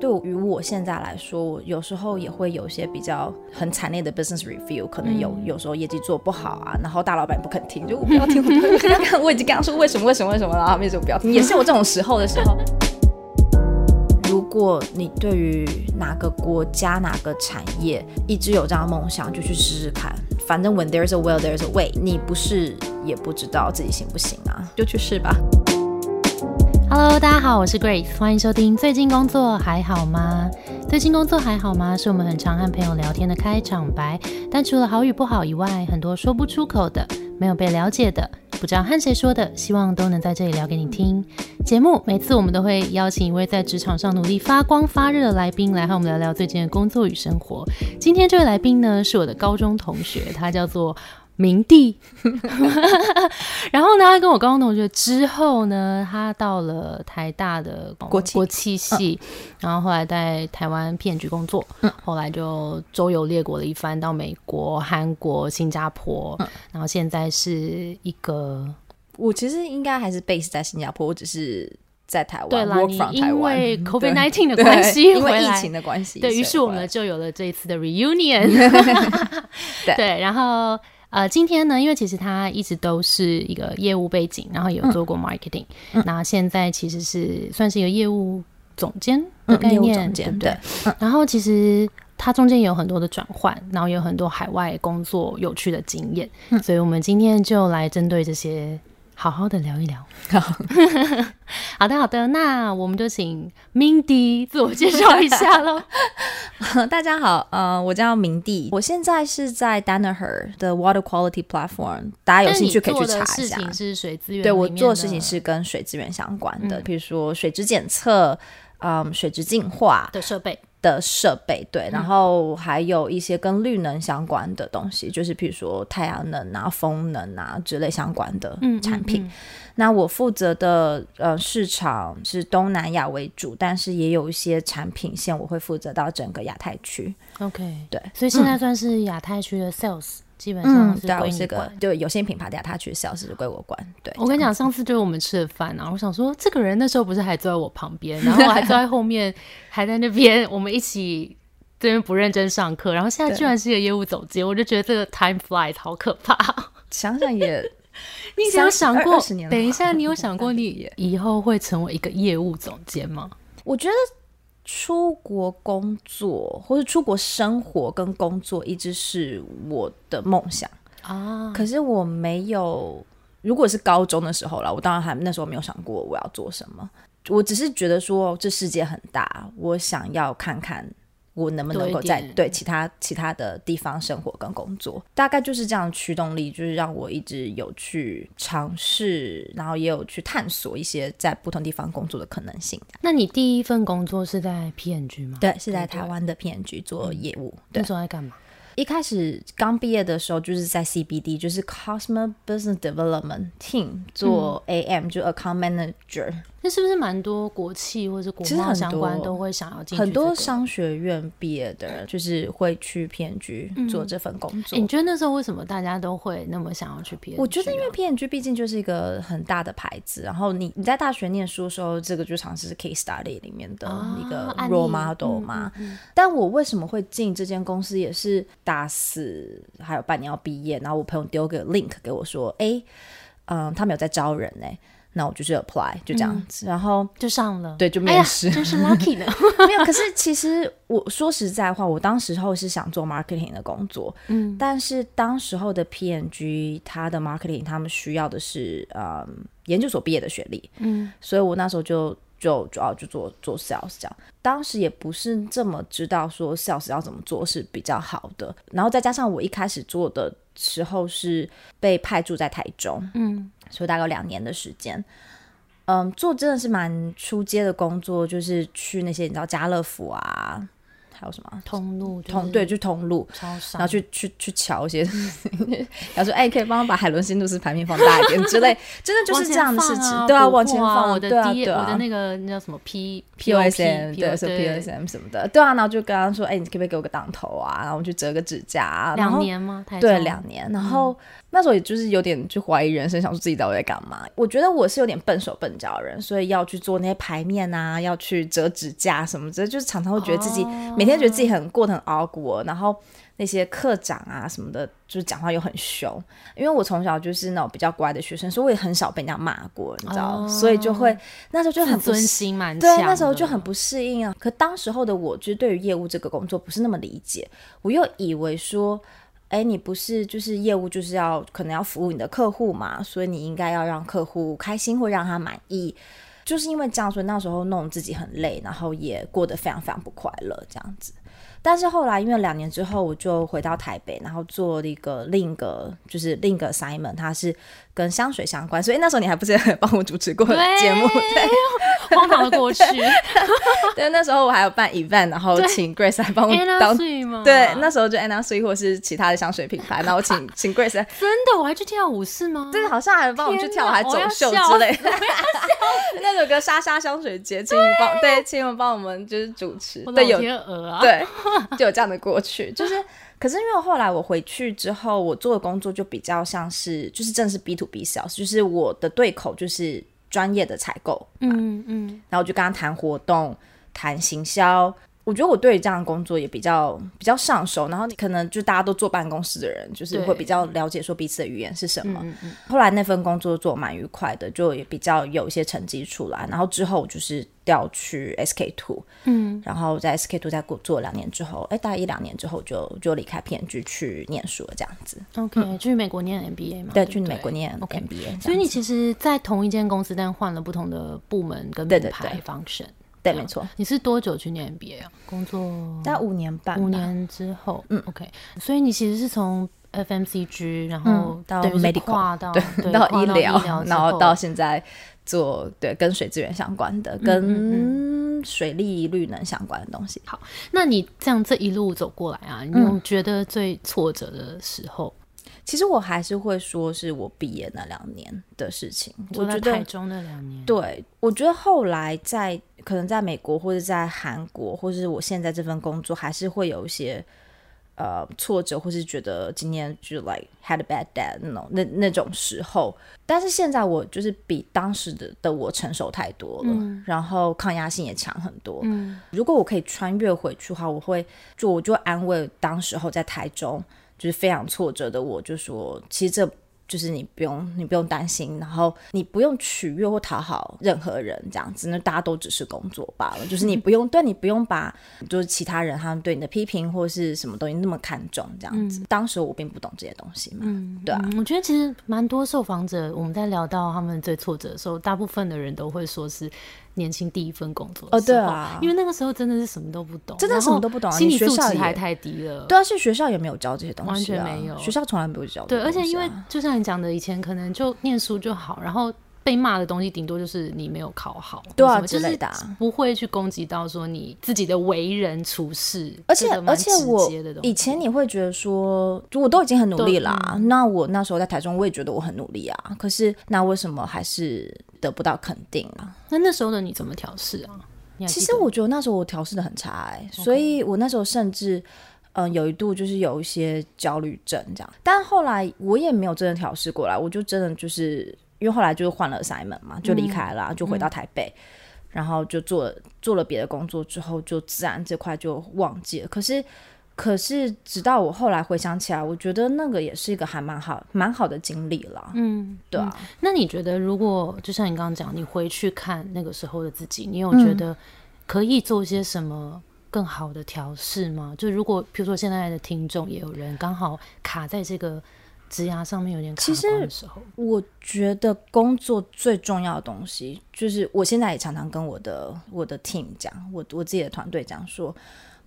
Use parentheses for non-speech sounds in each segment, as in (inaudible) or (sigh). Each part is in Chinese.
对于我现在来说，我有时候也会有一些比较很惨烈的 business review，可能有有时候业绩做不好啊，然后大老板不肯听，就我不要听，我 (laughs) 我已经跟他说为什么为什么为什么了，他们就不要听，也是有这种时候的时候。如果你对于哪个国家哪个产业一直有这样的梦想，就去试试看。反正 when there's a will, there's a way。你不试也不知道自己行不行啊，就去试吧。Hello，大家好，我是 Grace，欢迎收听。最近工作还好吗？最近工作还好吗？是我们很常和朋友聊天的开场白。但除了好与不好以外，很多说不出口的、没有被了解的、不知道和谁说的，希望都能在这里聊给你听。节目每次我们都会邀请一位在职场上努力发光发热的来宾来和我们聊聊最近的工作与生活。今天这位来宾呢，是我的高中同学，他叫做。明帝，然后呢，他跟我高中同学之后呢，他到了台大的国际国际系，然后后来在台湾片局工作，后来就周游列国了一番，到美国、韩国、新加坡，然后现在是一个我其实应该还是 base 在新加坡，我只是在台湾对啦，你因湾为嗯 COVID 对 nineteen 的对关系因为疫情的关系，对于是，我们就有了这一次的 reunion (laughs) (laughs) 对然后呃，今天呢，因为其实他一直都是一个业务背景，然后也有做过 marketing，、那现在其实是算是一个业务总监的概念，总监对不对？然后其实。他中间有很多的转换，然后有很多海外工作有趣的经验，所以我们今天就来针对这些好好的聊一聊。好 (laughs) 好的，好的，那我们就请 Mindy 自我介绍一下喽。(laughs) 大家好，呃，我叫明帝，我现在是在 Danaher 的 Water Quality Platform，大家有兴趣可以去查一下事情。是水资源，对我做的事情是跟水资源相关的，比如说水质检测，嗯，水质净化的设备。的设备，对，然后还有一些跟绿能相关的东西，就是比如说太阳能啊、风能啊之类相关的产品。那我负责的呃市场是东南亚为主，但是也有一些产品线我会负责到整个亚太区。OK，对，所以现在算是亚太区的 sales，、基本上是归你是个管。就有些品牌的亚太区 sales 是归我管。对，我跟你讲，上次就是我们吃的饭啊，我想说这个人那时候不是还坐在我旁边，然后我还坐在后面，还在那边我们一起这边不认真上课，然后现在居然是一个业务总监，我就觉得这个 time flies 好可怕。(laughs) 想想也 (laughs) 你有想过20年？了等一下，你有想过 (laughs) 你以后会成为一个业务总监吗？我觉得出国工作或者出国生活跟工作一直是我的梦想，啊，可是我没有。如果是高中的时候了，我当然还那时候没有想过我要做什么，我只是觉得说这世界很大，我想要看看我能不能够在对其他其他的地方生活跟工作，大概就是这样驱动力，就是让我一直有去尝试，然后也有去探索一些在不同地方工作的可能性。那你第一份工作是在 PNG 吗？对，是在台湾的 PNG 做业务。对那，时候在干嘛？一开始刚毕业的时候，就是在 CBD，就是 Customer Business Development Team 做 AM，、就 Account Manager。那是不是蛮多国企或者国贸其实很相关都会想要进去、很多商学院毕业的人，就是会去 PNG 做这份工作。你觉得那时候为什么大家都会那么想要去 PNG？我觉得，因为啊 PNG 毕竟就是一个很大的牌子，然后你你在大学念书的时候，这个就常是 case study 里面的啊一个 role model 嘛。但我为什么会进这间公司，也是大四还有半年要毕业，然后我朋友丢个 link 给我说，哎，嗯，他们有在招人呢、那我就去 apply，就这样子，然后就上了，对就哎呀面试。真是 lucky 呢。(laughs) 没有，可是其实我说实在话，我当时候是想做 marketing 的工作，嗯，但是当时候的 PNG 它的 marketing 他们需要的是嗯研究所毕业的学历，嗯，所以我那时候就就主要就做做 sales 这样，当时也不是这么知道说 sales 要怎么做是比较好的，然后再加上我一开始做的时候是被派驻在台中，嗯，所以大概两年的时间。嗯，做真的是蛮出街的工作，就是去那些你知道家乐福啊，还有什么通路就是通对，去通路，然后去去去瞧一些，(laughs) 然后说哎，可以帮我把海伦新都市排名放大一点之类，真的就是这样的事情，对啊，往前放，我的对啊，D 我的那个那叫什么 P POSM 对，P 是 POSM 什么的，对啊，然后就跟他说，哎，你可不可以给我个档头啊？然后我去折个指甲两年吗？对，两年。然后那时候也就是有点就怀疑人生，想说自己到底在干嘛。我觉得我是有点笨手笨脚的人，所以要去做那些排面啊，要去折指甲什么的，就是常常会觉得自己每天觉得自己很过得很熬骨，然后那些课长啊什么的，就是讲话又很凶。因为我从小就是那种比较乖的学生，所以我也很少被人家骂过，你知道，所以就会那时候就很尊心蛮对，那时候就很不适应啊。可当时候的我，就是对于业务这个工作不是那么理解，我又以为说。哎，你不是就是业务就是要可能要服务你的客户嘛，所以你应该要让客户开心或让他满意，就是因为这样，所以那时候弄自己很累，然后也过得非常非常不快乐这样子。但是后来因为两年之后，我就回到台北，然后做了一个另一个就是另一个 Simon，他是。跟香水相关，所以那时候你还不是 (laughs) 帮我主持过节目，对，(laughs) 荒唐的过去。(laughs) 对，那时候我还有办 event，然后请 Grace 来帮我当，对，那时候就 Anna Sui 或是其他的香水品牌，然后请请 Grace，真的，我还去跳舞是吗？对，好像还帮我们去跳，还走秀之类的。那首歌莎莎香水节，请你帮，对，请你们帮我们就是主持，对，有鹅啊，对，就有这样的过去，就是。可是因为后来我回去之后，我做的工作就比较像是，就是正是 B to B sales，就是我的对口就是专业的采购，嗯嗯，然后我就跟他谈活动、谈行销。我觉得我对这样的工作也比较比较上手，然后可能就大家都坐办公室的人，就是会比较了解说彼此的语言是什么。后来那份工作做蛮愉快的，就也比较有一些成绩出来。然后之后就是调去 SK two，嗯，然后在 SK two 再过做两年之后，哎，大概一两年之后就就离开 PNG 去念书了，这样子。OK，去美国念 MBA 嘛？对，去美国念 MBA。所以你其实，在同一间公司，但换了不同的部门跟品牌 function。对，没错。你是多久去念 MBA 啊？工作大概五年半。五年之后，嗯，OK。所以你其实是从 FMCG，然后到 medical，到到医疗，然后到现在做对跟水资源相关的，跟水利绿能相关的东西。好，那你这样这一路走过来啊，你有觉得最挫折的时候？其实我还是会说是我毕业那两年的事情。我觉得台中那两年，对我觉得后来在可能在美国或者在韩国，或者是我现在这份工作，还是会有一些呃挫折，或是觉得今年就 like had a bad day 那种那那种时候。但是现在我就是比当时的的我成熟太多了，然后抗压性也强很多。嗯，如果我可以穿越回去的话，我会就我就安慰当时候在台中。就是非常挫折的，我就说，其实这就是你不用，你不用担心，然后你不用取悦或讨好任何人，这样子，那大家都只是工作罢了。就是你不用，(laughs) 对你不用把就是其他人他们对你的批评或是什么东西那么看重，这样子。当时我并不懂这些东西嘛，嗯，对啊。我觉得其实蛮多受访者，我们在聊到他们最挫折的时候，大部分的人都会说是。年轻第一份工作哦，对啊，因为那个时候真的是什么都不懂，真的什么都不懂，心理素质还太低了。对啊，是学校也没有教这些东西，完全没有，学校从来没有教。对，而且因为就像你讲的，以前可能就念书就好，然后。被骂的东西顶多就是你没有考好，对啊之类的，不会去攻击到说你自己的为人处事。而且而且我以前你会觉得说，我都已经很努力啦，那我那时候在台中我也觉得我很努力啊，可是那为什么还是得不到肯定啊？那那时候的你怎么调试啊？其实我觉得那时候我调试的很差哎，所以我那时候甚至嗯有一度就是有一些焦虑症这样，但后来我也没有真的调试过来，我就真的就是。因为后来就是换了 Simon 嘛，就离开了，就回到台北，然后就做做了别的工作之后，就自然这块就忘记了。可是，可是直到我后来回想起来，我觉得那个也是一个还蛮好、蛮好的经历了。嗯，对啊。那你觉得，如果就像你刚刚讲，你回去看那个时候的自己，你有觉得可以做些什么更好的调试吗？就如果比如说现在的听众也有人刚好卡在这个。职涯上面有点卡关的时候，我觉得工作最重要的东西，就是我现在也常常跟我的我的 team 讲，我我自己的团队讲说，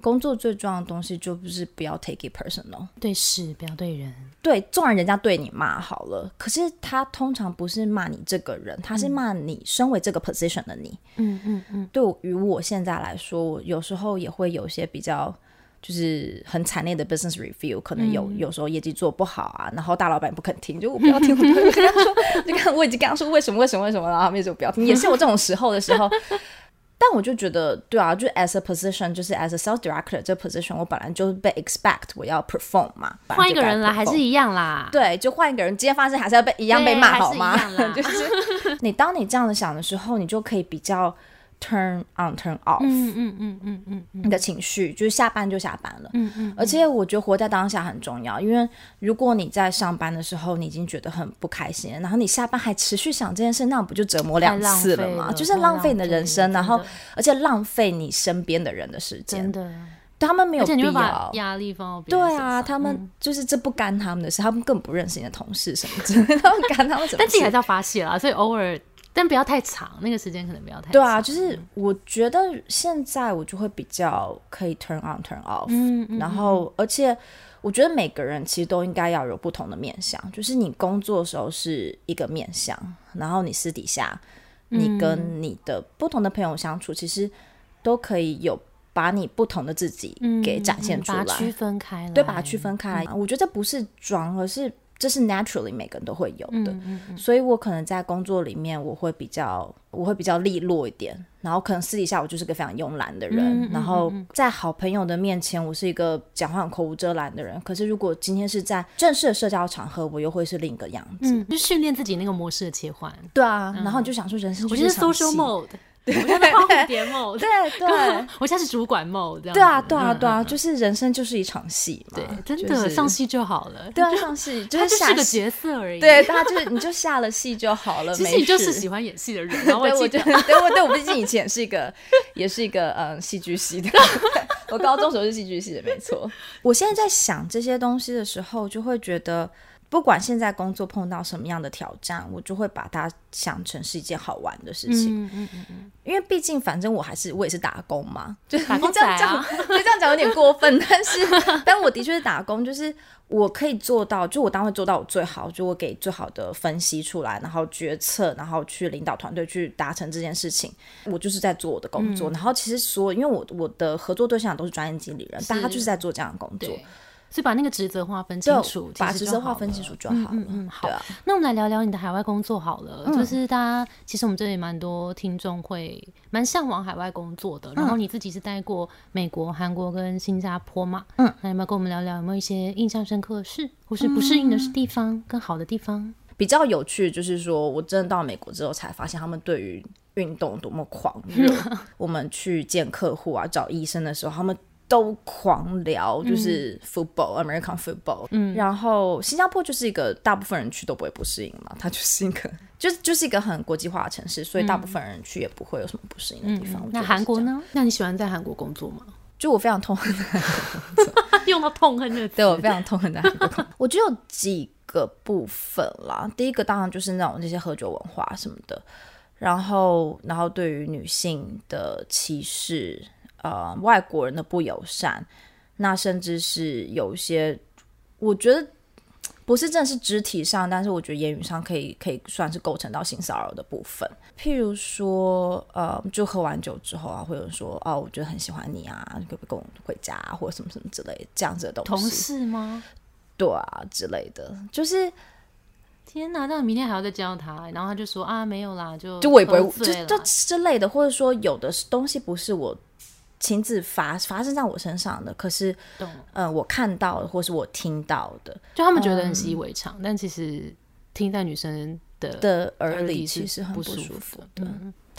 工作最重要的东西就不是不要 take it personal，对事不要对人，对，纵然人家对你骂好了，可是他通常不是骂你这个人，他是骂你身为这个 position 的你，嗯嗯嗯，对于我现在来说，我有时候也会有些比较。就是很惨烈的 business review，可能有有时候业绩做不好啊，然后大老板不肯听，就我不要听，我就跟他说，就看我已经跟他说为什么为什么为什么，然后他们就不要听，也是有这种时候的时候。(laughs) 但我就觉得，对啊，就 as a position，就是 as a sales director 这 position，我本来就是被 expect 我要 perform 嘛。换一个人来还是一样啦。对，就换一个人，今天发生还是要被一样被骂好吗？(laughs) 就是你当你这样子想的时候，你就可以比较。Turn on, turn off。嗯嗯嗯嗯嗯你的情绪就是下班就下班了。嗯嗯。而且我觉得活在当下很重要，因为如果你在上班的时候你已经觉得很不开心，然后你下班还持续想这件事，那不就折磨两次了吗？就是浪费你的人生，然后而且浪费你身边的人的时间。真的，他们没有必要压力放对啊，他们就是这不干他们的事，他们更不认识你的同事什么之类的，(laughs) 他们干他们什么？但自己还是要发泄啦，所以偶尔。但不要太长，那个时间可能不要太长。对啊，就是我觉得现在我就会比较可以 turn on turn off，嗯嗯然后而且我觉得每个人其实都应该要有不同的面相，就是你工作的时候是一个面相，然后你私底下你跟你的不同的朋友相处，其实都可以有把你不同的自己给展现出来，区分开来，对，把它区分开来。我觉得这不是装，而是。这是 naturally 每个人都会有的，所以我可能在工作里面我会比较我会比较利落一点，然后可能私底下我就是个非常慵懒的人，然后在好朋友的面前我是一个讲话很口无遮拦的人，可是如果今天是在正式的社交场合，我又会是另一个样子，就训练自己那个模式的切换。对啊，然后你就想说人生，我觉得 social mode。我现在花蝴蝶梦，对对，我现在是主管梦，这样。对啊，对啊，对啊，就是人生就是一场戏嘛，对，真的上戏就好了。对啊，上戏就是是个角色而已。对，大家就是你就下了戏就好了。(laughs) 其实你就是喜欢演戏的人。对，我觉得，对我对我毕竟以前是一个，也是一个嗯戏剧系的。(laughs) 我高中时候是戏剧系的，没错。(laughs) 我现在在想这些东西的时候，就会觉得。不管现在工作碰到什么样的挑战，我就会把它想成是一件好玩的事情。嗯嗯嗯嗯，因为毕竟反正我还是我也是打工嘛，就打工这样讲，就这样讲有点过分，但是 (laughs) 但我的确是打工，就是我可以做到，就我当会做到我最好，就我给最好的分析出来，然后决策，然后去领导团队去达成这件事情。我就是在做我的工作，然后其实所因为我我的合作对象都是专业经理人，大家就是在做这样的工作。所以把那个职责划分清楚，把职责划分清楚就好了。嗯嗯，好。那我们来聊聊你的海外工作好了。就是大家其实我们这里蛮多听众会蛮向往海外工作的。然后你自己是待过美国、韩国跟新加坡嘛？嗯，那有没有跟我们聊聊有没有一些印象深刻的事，或是不适应的地方、更好的地方？比较有趣就是说我真的到美国之后才发现，他们对于运动多么狂热。(laughs) 我们去见客户啊、找医生的时候，他们。都狂聊，就是 football American football，嗯，然后新加坡就是一个大部分人去都不会不适应嘛，它就是一个 (laughs) 就是就是一个很国际化的城市，所以大部分人去也不会有什么不适应的地方。那韩国呢？那你喜欢在韩国工作吗？就我非常痛恨，用到痛恨的，对我非常痛恨的韩国。(laughs) 我只有几个部分啦，第一个当然就是那种那些喝酒文化什么的，然后然后对于女性的歧视。呃，外国人的不友善，那甚至是有一些，我觉得不是正是肢体上，但是我觉得言语上可以可以算是构成到性骚扰的部分。譬如说，呃，就喝完酒之后啊，会有人说，哦，我觉得很喜欢你啊，可不可以跟我回家，或者什么什么之类这样子的东西。同事吗？对啊，之类的，就是天哪，那明天还要再见到他，然后他就说啊，没有啦，就就我也不会，就就之类的，或者说有的东西不是我。亲自发发生在我身上的，可是，嗯，我看到的或是我听到的，就他们觉得很习以为常，但其实听在女生的的耳里，其实很不舒服。对，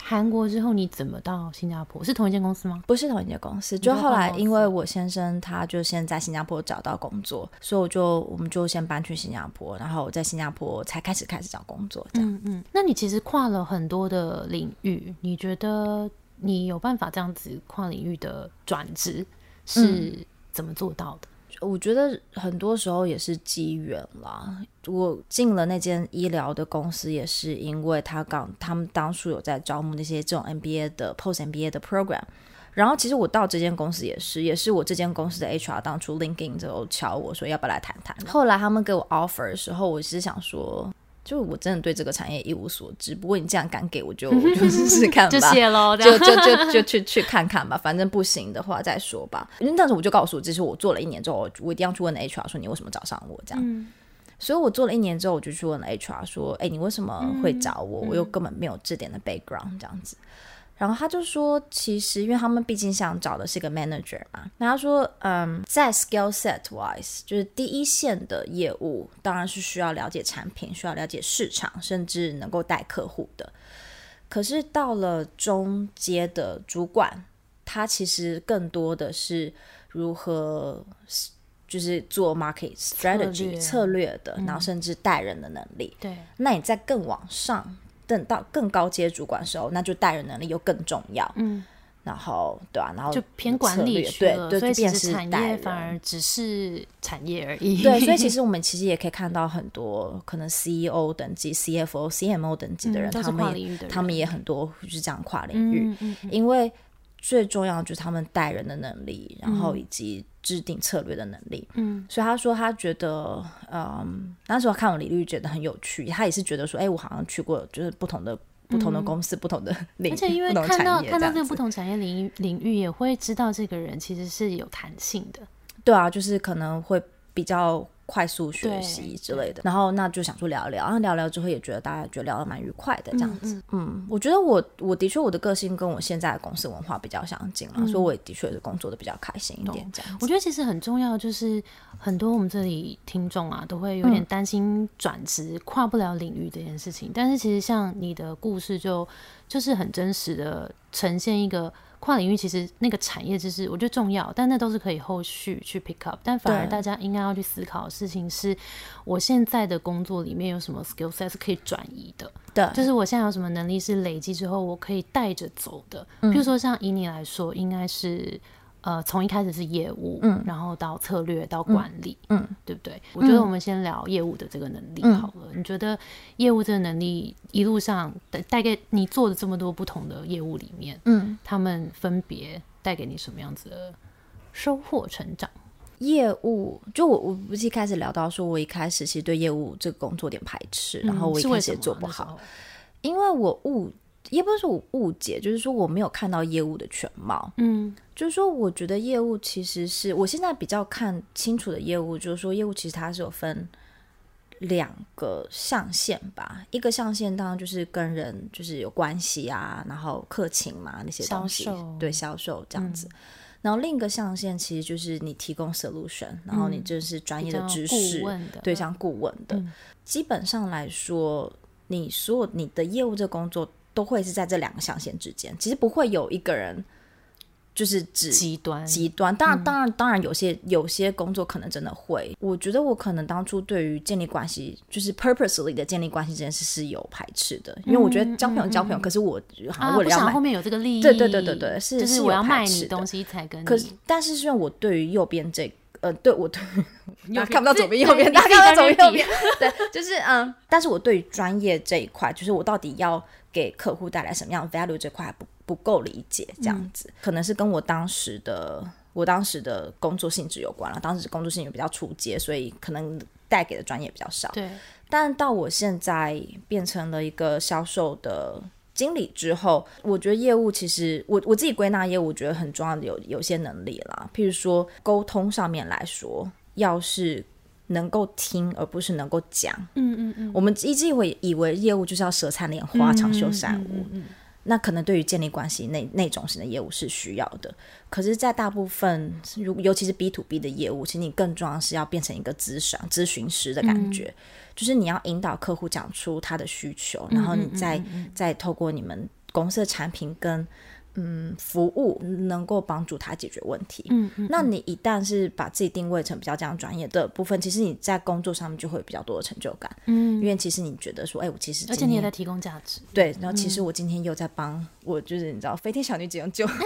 韩国之后你怎么到新加坡？是同一间公司吗？不是同一间公司，就后来因为我先生他就先在新加坡找到工作，所以我就我们就先搬去新加坡，然后在新加坡才开始开始找工作。这样，嗯嗯。那你其实跨了很多的领域，你觉得？你有办法这样子跨领域的转职是怎么做到的？我觉得很多时候也是机缘啦。我进了那间医疗的公司，也是因为他刚他们当初有在招募那些这种 MBA 的 Post MBA 的 program。然后其实我到这间公司也是，也是我这间公司的 HR 当初 LinkedIn 就敲我说要不要来谈谈。后来他们给我 offer 的时候，我是想说。就我真的对这个产业一无所知，不过你这样敢给我，就 (laughs) 就试试看吧，就就就就就去去看看吧，反正不行的话再说吧。因为当时我就告诉我，这是我做了一年之后，我一定要去问 HR 说你为什么找上我这样。所以我做了一年之后，我就去问了 HR 说，哎，你为什么会找我？我又根本没有这点的 background 这样子。然后他就说，其实因为他们毕竟想找的是个 manager 嘛，那他说，嗯，在 skill set wise，就是第一线的业务当然是需要了解产品，需要了解市场，甚至能够带客户的。可是到了中阶的主管，他其实更多的是如何就是做 market strategy 策略的，然后甚至带人的能力。对，那你再更往上。等到更高阶主管的时候，那就带人能力又更重要。嗯，然后对啊，然后就偏管理对对，所以其实产业反而只是产业而已。对，所以其实 (laughs) 我们其实也可以看到很多可能 CEO 等级、CFO、CMO 等级的人，他们也他们也很多就是这样跨领域，因为最重要的就是他们带人的能力，然后以及。制定策略的能力，嗯，所以他说他觉得，嗯，那时候看我李律觉得很有趣，他也是觉得说，哎，我好像去过就是不同的不同的公司，不同的领域，而且因为看到看到这个不同产业领域领域，也会知道这个人其实是有弹性的，对啊，就是可能会比较。快速学习之类的，然后那就想说聊一聊，然后聊聊之后也觉得大家觉得聊得蛮愉快的这样子。嗯，我觉得我我的确我的个性跟我现在的公司文化比较相近了，所以我也的确是工作的比较开心一点。这样，我觉得其实很重要，就是很多我们这里听众啊都会有点担心转职跨不了领域这件事情，但是其实像你的故事就就是很真实的呈现一个。跨领域其实那个产业知识我觉得重要，但那都是可以后续去 pick up。但反而大家应该要去思考的事情是，我现在的工作里面有什么 skill set 是可以转移的？对，就是我现在有什么能力是累积之后我可以带着走的。比如说像以你来说，应该是。呃，从一开始是业务，嗯，然后到策略，到管理，嗯，对不对？我觉得我们先聊业务的这个能力好了。你觉得业务这个能力一路上带给你做的这么多不同的业务里面，嗯，他们分别带给你什么样子的收获、成长？业务就我我不是一开始聊到说，我一开始其实对业务这个工作有点排斥，然后我一开始也做不好，因为我误。也不是说我误解，就是说我没有看到业务的全貌。嗯，就是说我觉得业务其实是我现在比较看清楚的业务，就是说业务其实它是有分两个象限吧。一个象限当然就是跟人就是有关系啊，然后客情嘛那些东西，对销售这样子。然后另一个象限其实就是你提供 solution，然后你就是专业的知识，对，像顾问的。基本上来说，你所有你的业务这工作。都会是在这两个象限之间，其实不会有一个人就是指极端极端。当然，当然，当然，有些有些工作可能真的会。我觉得我可能当初对于建立关系，就是 purposely 的建立关系这件事是有排斥的，因为我觉得交朋友交朋友，可是我好像为了要后面有这个利益，对对对对对，是就是我要卖你东西才跟。可是，但是因为我对于右边这。呃，对我对，(laughs) 看不到左边右边，大家看不到左边右边，对，就是嗯，但是我对于专业这一块，就是我到底要给客户带来什么样的 value 这块不不够理解，这样子，可能是跟我当时的我当时的工作性质有关了，当时工作性质比较初阶，所以可能带给的专业比较少，对，但到我现在变成了一个销售的。经理之后，我觉得业务其实我我自己归纳业务，我觉得很重要的有有些能力啦。譬如说沟通上面来说，要是能够听而不是能够讲，嗯嗯嗯，我们一直以为以为业务就是要舌灿莲花、长袖善舞，那可能对于建立关系那那种型的业务是需要的。可是，在大部分如尤其是 B to B 的业务，其实你更重要是要变成一个咨询咨询师的感觉。就是你要引导客户讲出他的需求，然后你再再透过你们公司的产品跟嗯服务，能够帮助他解决问题。嗯嗯，那你一旦是把自己定位成比较这样专业的部分，其实你在工作上面就会有比较多的成就感。嗯，因为其实你觉得说，哎，我其实而且你也在提供价值。对，然后其实我今天又在帮我，就是你知道，飞天小女警救。(laughs)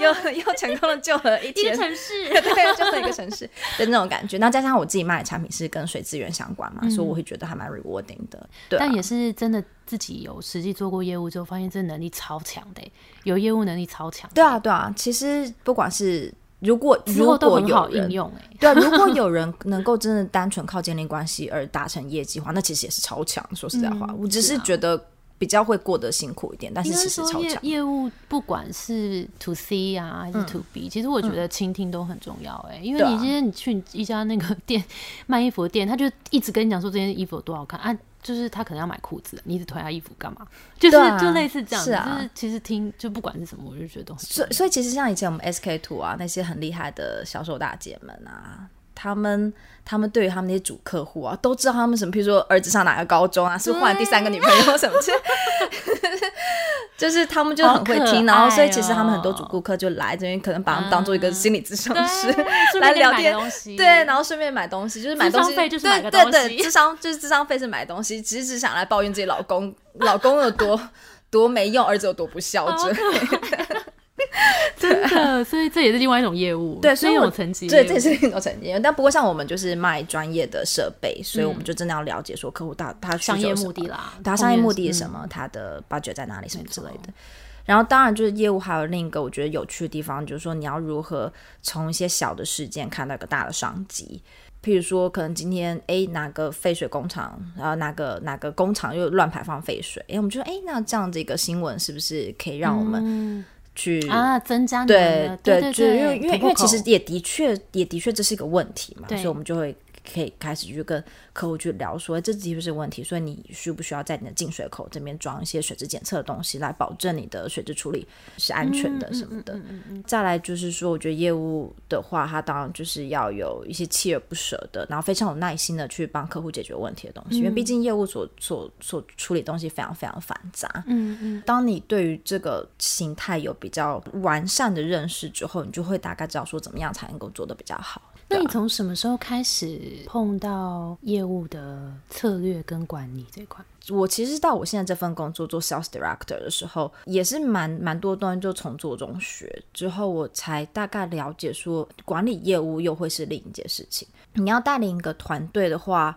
又又成功的救了一个城市，(laughs) 对，救了一个城市的那种感觉。然后加上我自己卖的产品是跟水资源相关嘛，所以我会觉得还蛮 rewarding 的。对，但也是真的自己有实际做过业务之后，发现这能力超强的，有业务能力超强。对啊，对啊。其实不管是如果如果有应用，哎，对，如果有人能够真的单纯靠建立关系而达成业绩的话，那其实也是超强。说实在话，我只是觉得。比较会过得辛苦一点，但是其实超强。业务不管是 to C 啊还是 to B，其实我觉得倾听都很重要哎，因为你今天你去一家那个店卖衣服的店，他就一直跟你讲说这件衣服有多好看啊，就是他可能要买裤子，你一直推他衣服干嘛？就是就类似这样，就是其实听就不管是什么，我就觉得所所以其实像以前我们 SK Two 啊那些很厉害的销售大姐们啊。他们他们对于他们那些主客户啊，都知道他们什么，譬如说儿子上哪个高中啊，是换第三个女朋友 (laughs) 什么，就是他们就很会听，然后所以其实他们很多主顾客就来这边，可能把他们当做一个心理咨询师 (laughs) 来聊天，对，然后顺便买东西，就是买东西。费就是，对对对，智商就是智商费是买东西，其实只想来抱怨自己老公老公有多多没用，儿子有多不孝顺。(laughs) 真的，所以这也是另外一种业务，对，所以我层级，对，这也是另一种层级。但不过像我们就是卖专业的设备，所以我们就真的要了解说客户到他商业目的啦，他商业目的是什么，他的 budget 在哪里，什么之类的。然后当然就是业务还有另一个我觉得有趣的地方，就是说你要如何从一些小的事件看到一个大的商机。譬如说，可能今天哎哪个废水工厂，然后哪个哪个工厂又乱排放废水，哎，我们就说哎那这样子一个新闻是不是可以让我们。去啊，增加对对，就因为因为因为其实也的确也的确这是一个问题嘛，所以我们就会。可以开始去跟客户去聊，说这的确是问题，所以你需不需要在你的进水口这边装一些水质检测的东西，来保证你的水质处理是安全的什么的。再来就是说，我觉得业务的话，它当然就是要有一些锲而不舍的，然后非常有耐心的去帮客户解决问题的东西，因为毕竟业务所所所处理东西非常非常繁杂。嗯嗯，当你对于这个形态有比较完善的认识之后，你就会大概知道说怎么样才能够做的比较好。那你从什么时候开始碰到业务的策略跟管理这块？我其实到我现在这份工作做 sales director 的时候，也是蛮蛮多东西就从做中学，之后我才大概了解说管理业务又会是另一件事情。你要带领一个团队的话，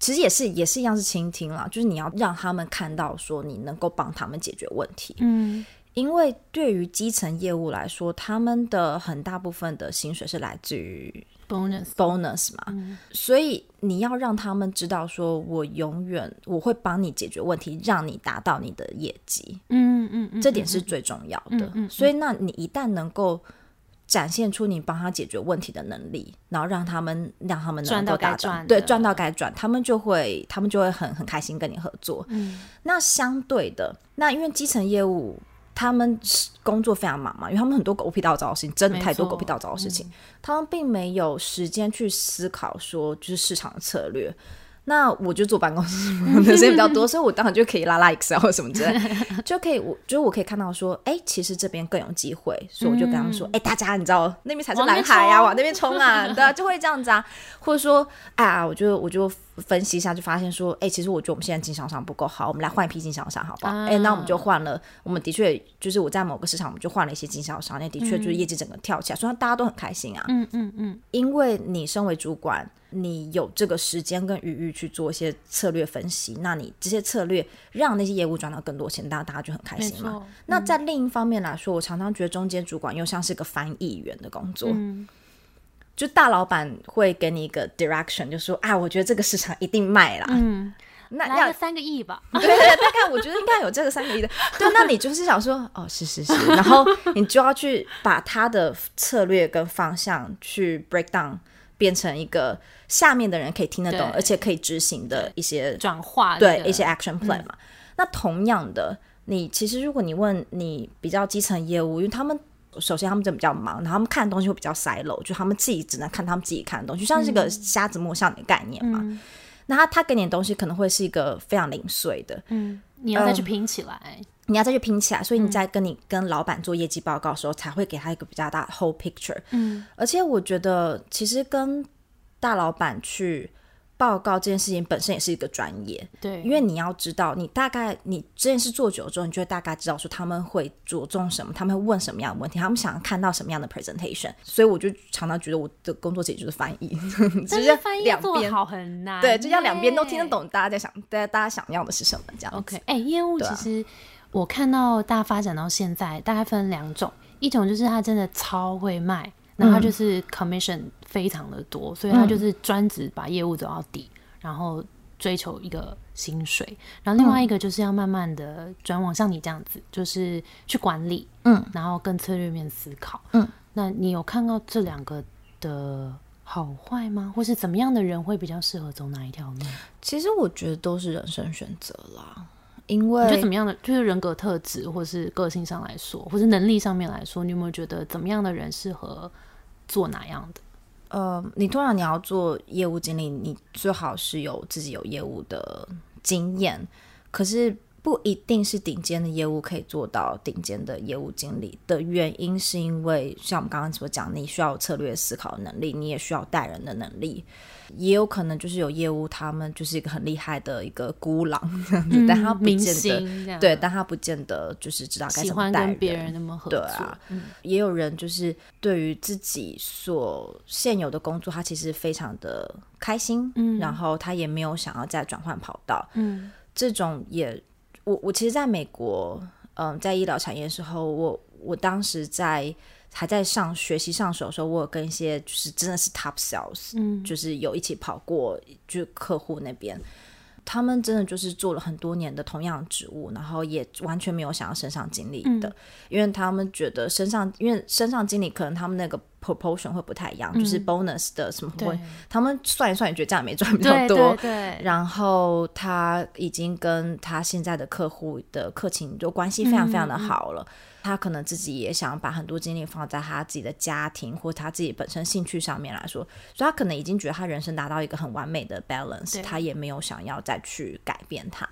其实也是也是一样是倾听啦，就是你要让他们看到说你能够帮他们解决问题。嗯。因为对于基层业务来说，他们的很大部分的薪水是来自于 bonus bonus 嘛，所以你要让他们知道，说我永远我会帮你解决问题，让你达到你的业绩。嗯嗯嗯，这点是最重要的。所以，那你一旦能够展现出你帮他解决问题的能力，然后让他们让他们能够达到对赚到该赚，他们就会他们就会很很开心跟你合作。嗯，那相对的，那因为基层业务。他们工作非常忙嘛，因为他们很多狗屁倒灶的事情，真的太多狗屁倒灶的事情，他们并没有时间去思考说就是市场的策略。那我就坐办公室的时间比较多，所以我当然就可以拉拉 Excel 或什么之类，(laughs) 就可以我就是我可以看到说，哎，其实这边更有机会，所以我就跟他们说，哎，大家你知道那边才是蓝海呀，往那边冲啊，对啊，就会这样子啊，或者说，啊，我就我就分析一下，就发现说，哎，其实我觉得我们现在经销商不够好，我们来换一批经销商好不好？哎，那我们就换了，我们的确就是我在某个市场，我们就换了一些经销商，那的确就是业绩整个跳起来，所以大家都很开心啊，嗯嗯嗯，因为你身为主管。你有这个时间跟余裕去做一些策略分析，那你这些策略让那些业务赚到更多钱，大家大家就很开心嘛。那在另一方面来说，我常常觉得中间主管又像是个翻译员的工作，就大老板会给你一个 direction，就说啊，我觉得这个市场一定卖啦。嗯，那要三个亿吧？对 (laughs) 对，大概我觉得应该有这个三个亿的。(laughs) 对，那你就是想说，哦，是是是，然后你就要去把他的策略跟方向去 break down。变成一个下面的人可以听得懂，而且可以执行的一些转化，对一些 action plan 嘛。那同样的，你其实如果你问你比较基层业务，因为他们首先他们真的比较忙，然后他们看的东西会比较塞漏，就他们自己只能看他们自己看的东西，就像是个瞎子摸象的概念嘛。那他他给你的东西可能会是一个非常零碎的，嗯，你要再去拼起来。你要再去拼起来，所以你在跟你跟老板做业绩报告的时候，才会给他一个比较大的 whole picture。嗯，而且我觉得其实跟大老板去报告这件事情本身也是一个专业。对，因为你要知道，你大概你这件事做久了之后，你就会大概知道说他们会着重什么，他们会问什么样的问题，他们想要看到什么样的 presentation。所以我就常常觉得我的工作其实就是翻译，只 (laughs) 是翻译做好很难。(laughs) 对，就要两边都听得懂，大家在想，大家大家想要的是什么这样。OK，哎，业务其实。我看到大家发展到现在，大概分两种，一种就是他真的超会卖，那他就是 commission 非常的多，所以他就是专职把业务走到底，然后追求一个薪水，然后另外一个就是要慢慢的转往像你这样子，就是去管理，嗯，然后更策略面思考，嗯。那你有看到这两个的好坏吗？或是怎么样的人会比较适合走哪一条路？其实我觉得都是人生选择啦，因你觉为得怎么样的，就是人格特质，或是个性上来说，或是能力上面来说，你有没有觉得怎么样的人适合做哪样的？呃，你通常你要做业务经理，你最好是有自己有业务的经验，可是不一定是顶尖的业务可以做到顶尖的业务经理的原因，是因为像我们刚刚所讲，你需要有策略思考能力，你也需要带人的能力，也有可能就是有业务他们就是一个很厉害的一个孤狼这样子，但他不见得对，但他不见得就是知道该怎么带人。人那么合作，对啊，也有人就是对于自己所现有的工作，他其实非常的开心，嗯，然后他也没有想要再转换跑道，嗯，这种也，我我其实在美国，嗯，在医疗产业的时候，我我当时在还在上学习上手的时候，我有跟一些就是真的是 top sales，嗯。就是有一起跑过，就客户那边。他们真的就是做了很多年的同样的职务，然后也完全没有想要升上经理的，因为他们觉得升上，因为升上经理可能他们那个 proportion 会不太一样，就是 bonus 的什么会，他们算一算也觉得这样没赚比较对多，对对，然后他已经跟他现在的客户的客情就关系非常非常的好了。他可能自己也想把很多精力放在他自己的家庭或他自己本身兴趣上面来说，所以他可能已经觉得他人生达到一个很完美的 balance，他也没有想要再去改变它。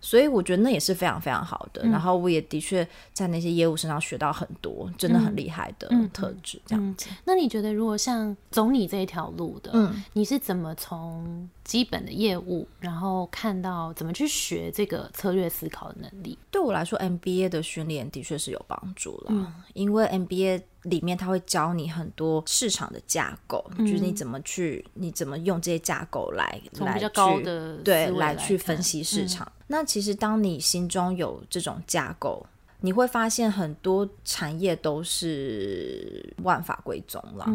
所以我觉得那也是非常非常好的。然后我也的确在那些业务身上学到很多，真的很厉害的特质。这样子，那你觉得，如果像走你这一条路的，嗯你是怎么从基本的业务，然后看到怎么去学这个策略思考的能力？对我来说，MBA 的训练的确是有帮助了，因为 MBA 里面他会教你很多市场的架构，就是你怎么去，你怎么用这些架构来来比较高去的对来去分析市场。那其实当你心中有这种架构，你会发现很多产业都是万法归宗了。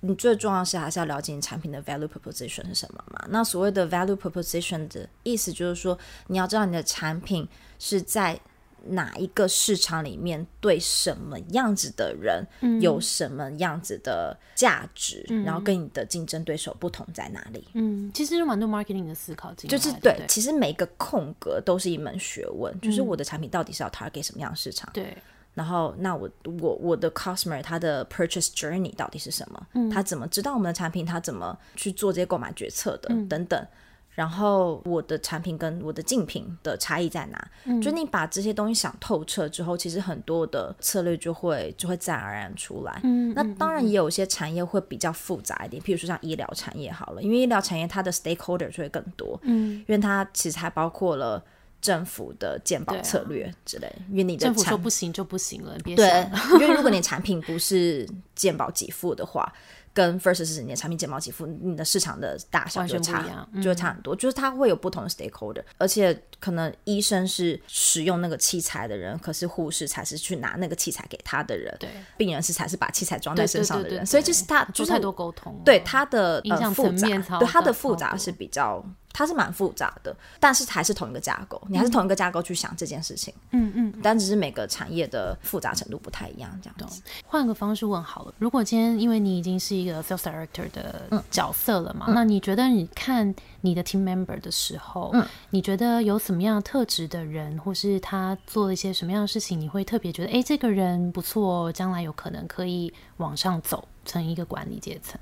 你最重要的是还是要了解你产品的 value proposition 是什么嘛？那所谓的 value proposition 的意思就是说，你要知道你的产品是在哪一个市场里面对什么样子的人有什么样子的价值，然后跟你的竞争对手不同在哪里。嗯，其实有蛮多 marketing 的思考就是对对，其实每个空格都是一门学问，就是我的产品到底是要 target 什么样的市场，对，然后那我我我的 customer 他的 purchase journey 到底是什么？他怎么知道我们的产品？他怎么去做这些购买决策的？等等。然后我的产品跟我的竞品的差异在哪？就你把这些东西想透彻之后，其实很多的策略就会就会自然而然出来。嗯那当然也有一些产业会比较复杂一点，譬如说像医疗产业好了，因为医疗产业它的 stakeholder 就会更多，嗯，因为它其实还包括了政府的鉴保策略之类，因为你的政府说不行就不行了，对，，(laughs) 因为如果你产品不是鉴保给付的话，跟 first 是你的产品睫毛给付，你的市场的大小就差就会差很多。就是它会有不同的 stakeholder，而且可能医生是使用那个器材的人，可是护士才是去拿那个器材给他的人，对，病人是才是把器材装在身上的人，对对对所以就是他就是做太多沟通了，对他的影响呃复杂对他的复杂是比较，它是蛮复杂的，但是还是同一个架构，你还是同一个架构去想这件事情，嗯嗯。但只是每个产业的复杂程度不太一样，这样子。换个方式问好了，如果今天因为你已经是一个 sales director 嗯的角色了嘛，那你觉得你看你的 team member 的时候，嗯你觉得有什么样特质的人，或是他做了一些什么样的事情，你会特别觉得，哎，这个人不错，将来有可能可以往上走成一个管理阶层？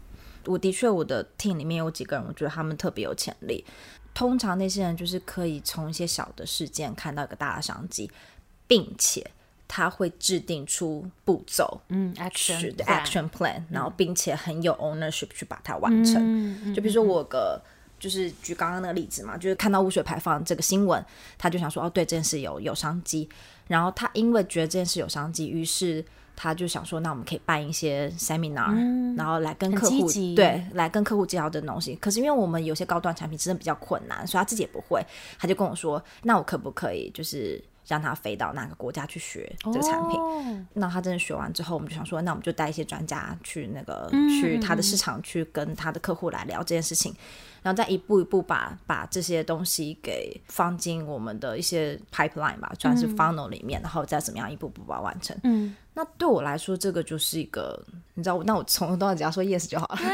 我的确，我的 team 里面有几个人，我觉得他们特别有潜力。通常那些人就是可以从一些小的事件看到一个大的商机，并且他会制定出步骤，嗯，action action plan，然后并且很有 ownership 去把它完成。嗯就比如说我个。就是举刚刚那个例子嘛，就是看到污水排放这个新闻，他就想说哦，对这件事有有商机。然后他因为觉得这件事有商机，于是他就想说，那我们可以办一些 seminar，、然后来跟客户对来跟客户介绍这东西。可是因为我们有些高端产品真的比较困难，所以他自己也不会，他就跟我说，那我可不可以就是让他飞到哪个国家去学这个产品。哦。那他真的学完之后，我们就想说，那我们就带一些专家去那个、嗯去他的市场去跟他的客户来聊这件事情，然后再一步一步把把这些东西给放进我们的一些 pipeline 吧，算是 funnel 里面，然后再怎么样一步步把它完成。嗯，那对我来说，这个就是一个，你知道，那我从头到尾只要说 yes 就好了。(laughs)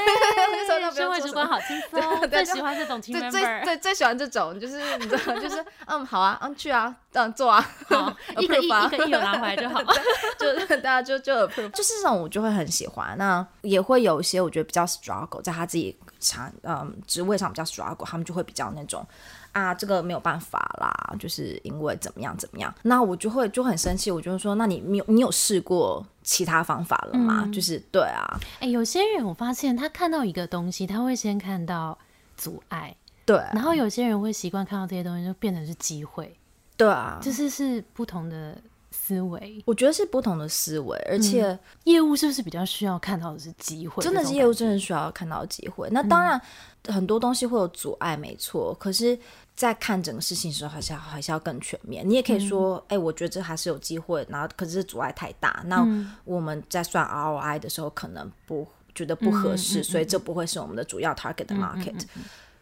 社会主管好轻松，对最喜欢这种 team 对最。最最喜欢这种，就是你知道，就是嗯好啊，嗯去啊，嗯做啊，好，一 (laughs) 一个亿有拿回来就好。(laughs) 就大家就就 approve，就是这种我就会很喜欢。那也会有一些我觉得比较 struggle，在他自己场嗯职位上比较 struggle，他们就会比较那种啊这个没有办法啦，就是因为怎么样怎么样。那我就会就很生气，我就会说，那你你有你有试过其他方法了吗？就是对啊，哎、有些人我发现他看到一个东西，他会先看到阻碍，对。然后有些人会习惯看到这些东西就变成是机会，对啊，就是是不同的思维。我觉得是不同的思维，而且。业务是不是比较需要看到的是机会？真的是业务，真的需要看到机会。那当然，很多东西会有阻碍，没错。可是，在看整个事情的时候，还是要还是要更全面。你也可以说，哎、我觉得这还是有机会，然后可是阻碍太大。那我们在算 ROI 的时候，可能不觉得不合适，所以这不会是我们的主要 target 的 market。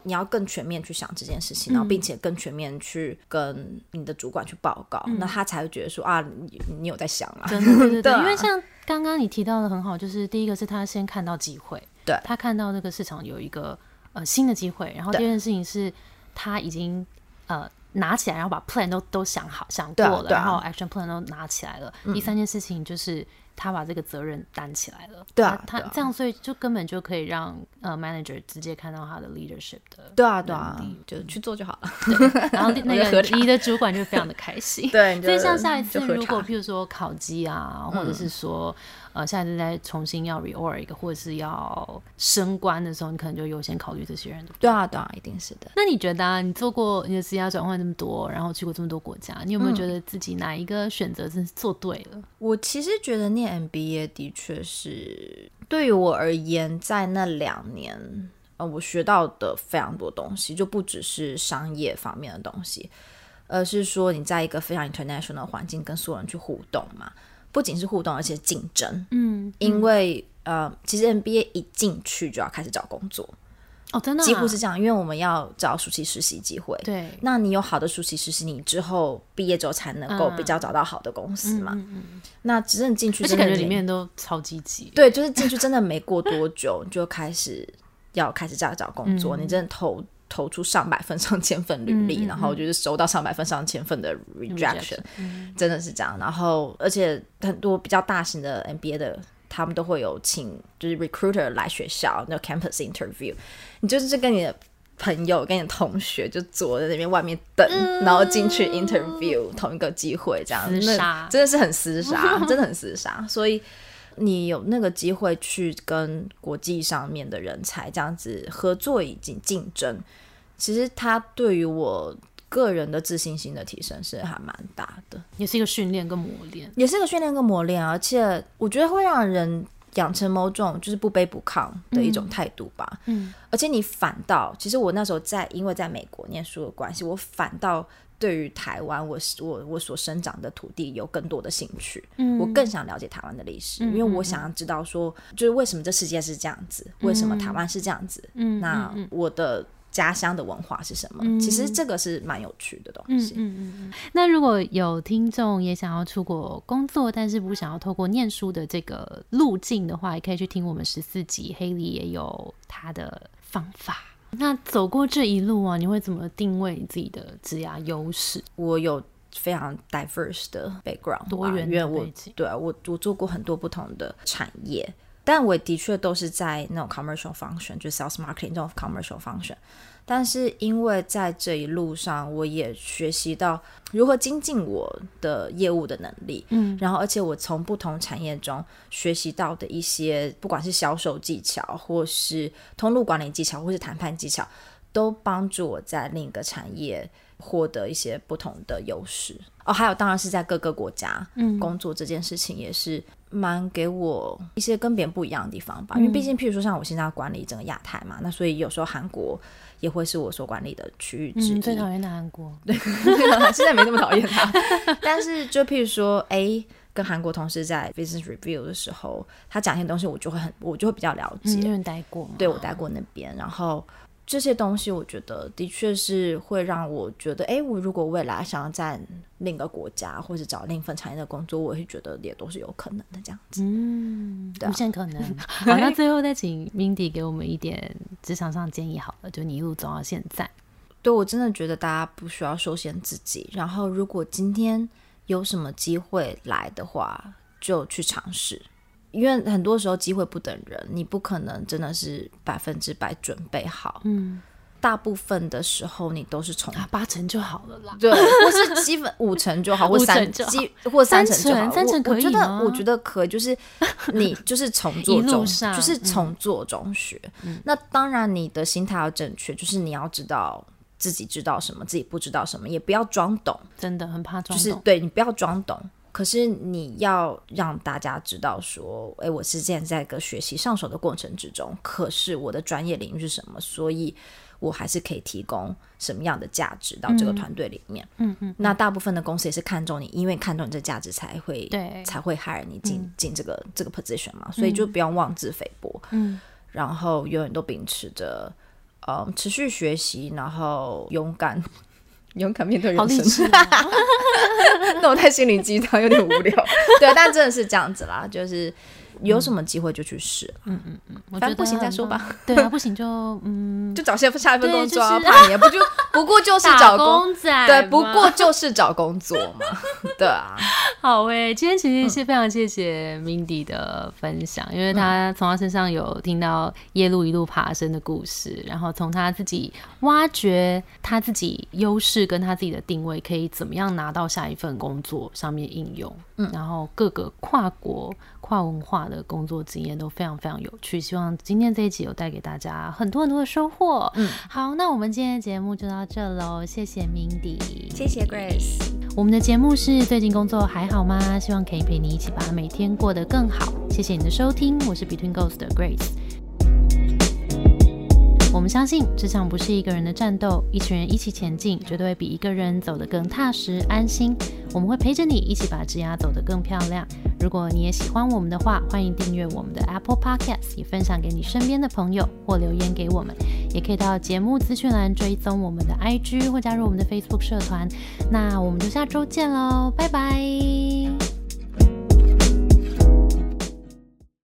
你要更全面去想这件事情，然后并且更全面去跟你的主管去报告，那他才会觉得说啊，你你有在想啊，真的 (laughs) 对对对，因为像刚刚你提到的很好，就是第一个是他先看到机会，对。他看到这个市场有一个呃新的机会，然后第二件事情是他已经呃拿起来，然后把 plan 都都想好想过了，啊啊。嗯然后 action plan 都拿起来了。第三件事情就是他把这个责任担起来了，对啊他他这样所以就根本就可以让呃 manager 直接看到他的 leadership 的，对啊，对啊，就去做就好了。然后那 (laughs) 个你的主管就非常的开心，(laughs) 对，所以像下一次如果茶譬如说考绩啊，或者是说呃下一次再重新要 reorg 或者是要升官的时候，你可能就优先考虑这些人，对不对？对啊，对啊，一定是的。那你觉得啊，你做过你的职业转换这么多，然后去过这么多国家，你有没有觉得自己哪一个选择真是做对了？我其实觉得念 MBA 的确是对于我而言，在那两年，呃，我学到的非常多东西，就不只是商业方面的东西，而是说你在一个非常 international 的环境跟所有人去互动嘛，不仅是互动，而且竞争。嗯，因为呃，其实 MBA 一进去就要开始找工作，哦，真的啊、几乎是这样，因为我们要找暑期实习机会。对，那你有好的暑期实习，你之后毕业之后才能够比较找到好的公司嘛。嗯那真正进去而且真的没，感觉里面都超积极。对，就是进去真的没过多久，你就开始要开始这样找工作，你真的投投出上百份、(laughs) 上千份履历，然后就是收到上百份、上千份的 rejection，真的是这样。然后而且很多比较大型的 MBA 的。他们都会有请就是 recruiter 来学校那 campus interview，你就是跟你的朋友、跟你的同学就坐在那边外面等，然后进去 interview 同一个机会，这样。那真的是很厮杀，(laughs) 真的很厮杀。所以你有那个机会去跟国际上面的人才这样子合作以及竞争，其实他对于我个人的自信心的提升是还蛮大的，也是一个训练跟磨练。也是一个训练跟磨练，而且我觉得会让人养成某种就是不卑不亢的一种态度吧。嗯，而且你反倒，其实我那时候在因为在美国念书的关系，我反倒对于台湾我我我所生长的土地有更多的兴趣。嗯我更想了解台湾的历史，因为我想要知道说，就是为什么这世界是这样子，为什么台湾是这样子。嗯那我的家乡的文化是什么？其实这个是蛮有趣的东西嗯嗯。那如果有听众也想要出国工作，但是不想要透过念书的这个路径的话，也可以去听我们十四集，黑里也有他的方法。那走过这一路啊，你会怎么定位你自己的职涯优势？我有非常 diverse 的 background，多元的因为我背景对啊，我我做过很多不同的产业，但我的确都是在那种 commercial function，就是 sales marketing 这种 commercial function。但是因为在这一路上，我也学习到如何精进我的业务的能力，嗯，然后而且我从不同产业中学习到的一些，不管是销售技巧，或是通路管理技巧，或是谈判技巧，都帮助我在另一个产业获得一些不同的优势。哦，还有当然是在各个国家工作这件事情也是蛮给我一些跟别人不一样的地方吧。因为毕竟，譬如说像我现在要管理整个亚太嘛，那所以有时候韩国也会是我所管理的区域之一。最讨厌的韩国，对，(laughs) 现在没那么讨厌他。但是就譬如说，哎，跟韩国同事在 business review 的时候，他讲一些东西，我就会很，我就会比较了解。因为待过，对我待过那边，然后。这些东西，我觉得的确是会让我觉得，哎，我如果未来想要在另一个国家或者找另一份产业的工作，我会觉得也都是有可能的这样子。嗯，无限可能。(laughs) 好，那最后再请 Mindy 给我们一点职场上建议好了，就你一路走到现在。对我真的觉得大家不需要受限自己，然后如果今天有什么机会来的话，就去尝试。因为很多时候机会不等人，你不可能真的是百分之百准备好。嗯，大部分的时候你都是从八成就好了啦。对，或是基本五成就好，(laughs) 或三基或三成就好。三成可以我觉得我觉得可以，就是 (laughs) 你就是从做中，就是从做中学。那当然你的心态要正确，就是你要知道自己知道什么，自己不知道什么，也不要装懂。真的很怕装，就是对你不要装懂。可是你要让大家知道说，诶，我是现在在一个学习上手的过程之中。可是我的专业领域是什么？所以我还是可以提供什么样的价值到这个团队里面。嗯嗯。那大部分的公司也是看重你，因为看重你这价值才会对才会 hire 你进进这个这个 position 嘛。所以就不要妄自菲薄。嗯。然后永远都秉持着呃持续学习，然后勇敢。勇敢面对人生，(laughs) 那我太心灵鸡汤有点无聊。(laughs) 对，但真的是这样子啦，就是。有什么机会就去试，嗯嗯嗯，反正不行再说吧。对啊，不行就嗯，(laughs) 就找下下一份工作啊，怕你不就不过就是找工作，对，不过就是找工作嘛，(laughs) 对啊。好诶，今天其实是非常谢谢 Mindy 的分享，因为他从他身上有听到夜路一路爬升的故事，然后从他自己挖掘他自己优势跟他自己的定位，可以怎么样拿到下一份工作上面应用，嗯，然后各个跨国。跨文化的工作经验都非常非常有趣，希望今天这一集有带给大家很多很多的收获。嗯，好，那我们今天的节目就到这喽，谢谢 Mindy，谢谢 Grace。我们的节目是最近工作还好吗？希望可以陪你一起把每天过得更好。谢谢你的收听，我是 Between Ghost 的 Grace。我们相信职场不是一个人的战斗，一群人一起前进，绝对会比一个人走得更踏实安心。我们会陪着你一起把职涯走得更漂亮。如果你也喜欢我们的话，欢迎订阅我们的 Apple Podcast，也分享给你身边的朋友，或留言给我们。也可以到节目资讯栏追踪我们的 IG，或加入我们的 Facebook 社团。那我们就下周见喽，拜拜。